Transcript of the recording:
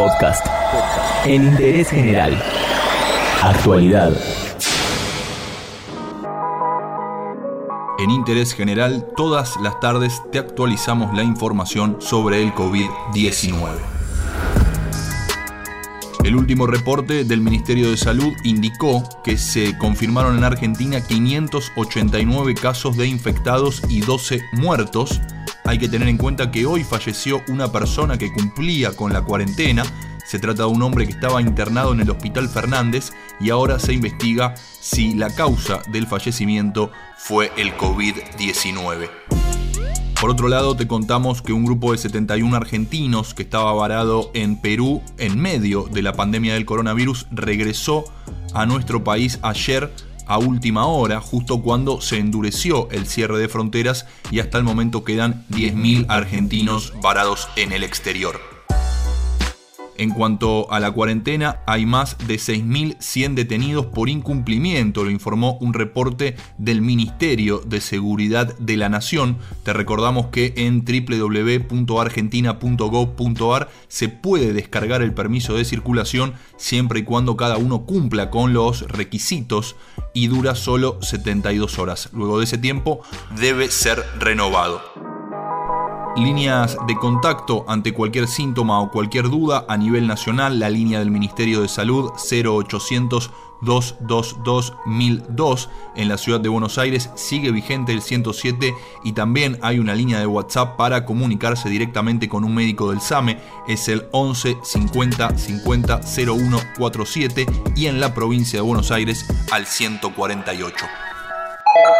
Podcast. En interés general. Actualidad. En Interés General, todas las tardes te actualizamos la información sobre el COVID-19. El último reporte del Ministerio de Salud indicó que se confirmaron en Argentina 589 casos de infectados y 12 muertos. Hay que tener en cuenta que hoy falleció una persona que cumplía con la cuarentena. Se trata de un hombre que estaba internado en el Hospital Fernández y ahora se investiga si la causa del fallecimiento fue el COVID-19. Por otro lado, te contamos que un grupo de 71 argentinos que estaba varado en Perú en medio de la pandemia del coronavirus regresó a nuestro país ayer a última hora, justo cuando se endureció el cierre de fronteras y hasta el momento quedan 10.000 argentinos varados en el exterior. En cuanto a la cuarentena, hay más de 6.100 detenidos por incumplimiento, lo informó un reporte del Ministerio de Seguridad de la Nación. Te recordamos que en www.argentina.gov.ar se puede descargar el permiso de circulación siempre y cuando cada uno cumpla con los requisitos y dura solo 72 horas. Luego de ese tiempo debe ser renovado líneas de contacto ante cualquier síntoma o cualquier duda a nivel nacional, la línea del Ministerio de Salud 0800 222 1002 en la ciudad de Buenos Aires sigue vigente el 107 y también hay una línea de WhatsApp para comunicarse directamente con un médico del SAME es el 11 50 50 0147 y en la provincia de Buenos Aires al 148.